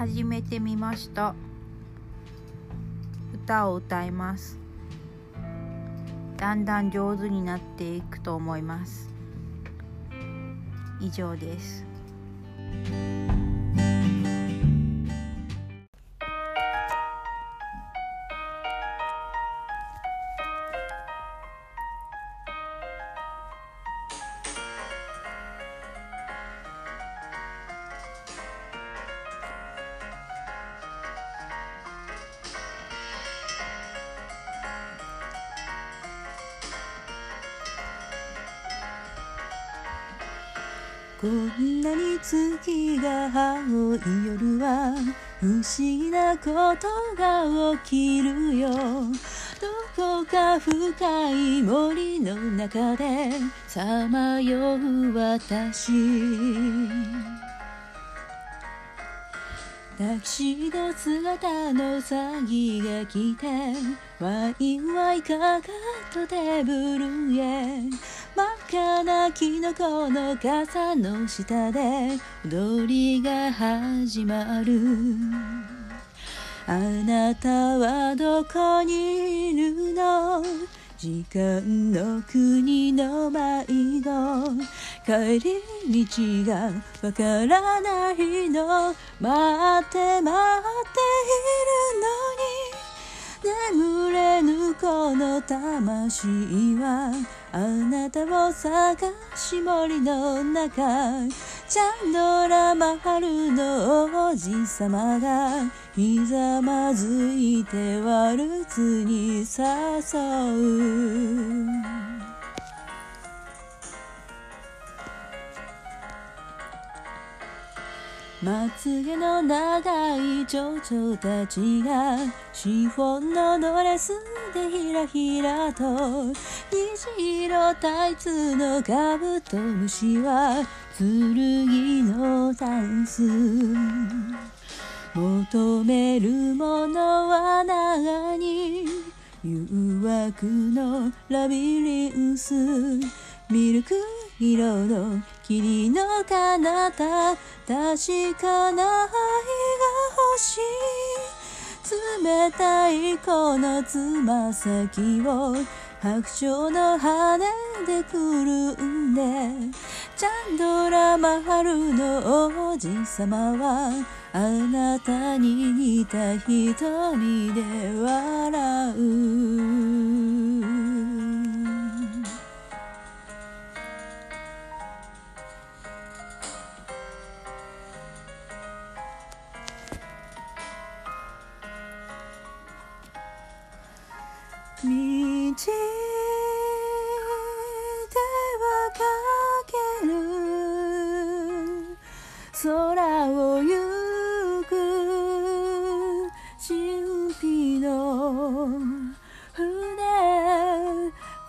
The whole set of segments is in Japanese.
始めてみました。歌を歌います。だんだん上手になっていくと思います。以上です。こんなに月が青い夜は不思議なことが起きるよ。どこか深い森の中でさまよう私。タキシード姿のウサギが来てワインワイかかとテーブルへ。真っ赤なキノコの傘の下で踊りが始まる。あなたはどこにいるの？時間の国の迷子。帰り道がわからないの。待って待っているのに。眠れぬこの魂はあなたを探し森の中チャンドラマハルの王子様がひざまずいてワルツに誘うまつげの長い蝶々たちがシフォンのドレスでひらひらと虹色タイツのカブトムシは剣のダンス求めるものは何誘惑のラビリンスミルク色の霧の彼方確かな愛が欲しい冷たいこのつま先を白鳥の羽でくるんでチャンドラマハルの王子様はあなたに似た瞳で笑う。道ではかける空を行く神秘の船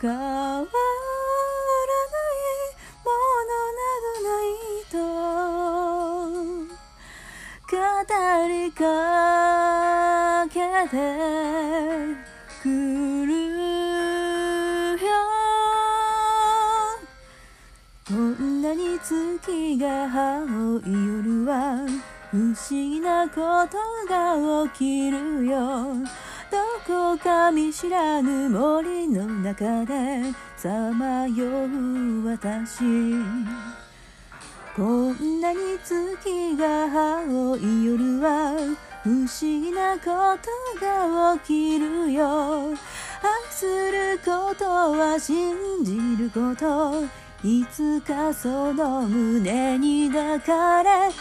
変わらないものなどないと語りかけてく月が青い夜は不思議なことが起きるよ。どこか見知らぬ森の中でさまよう私。こんなに月が青い夜は不思議なことが起きるよ。愛することは信じること。いつかその胸に抱かれ眠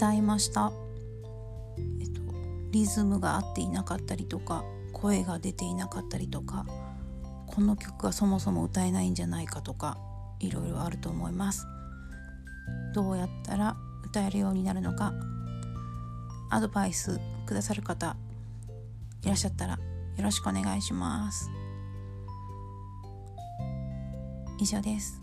歌いました、えっと、リズムが合っていなかったりとか声が出ていなかったりとかこの曲がそもそも歌えないんじゃないかとかいろいろあると思います。どうやったら歌えるようになるのかアドバイスくださる方いらっしゃったらよろしくお願いします。以上です。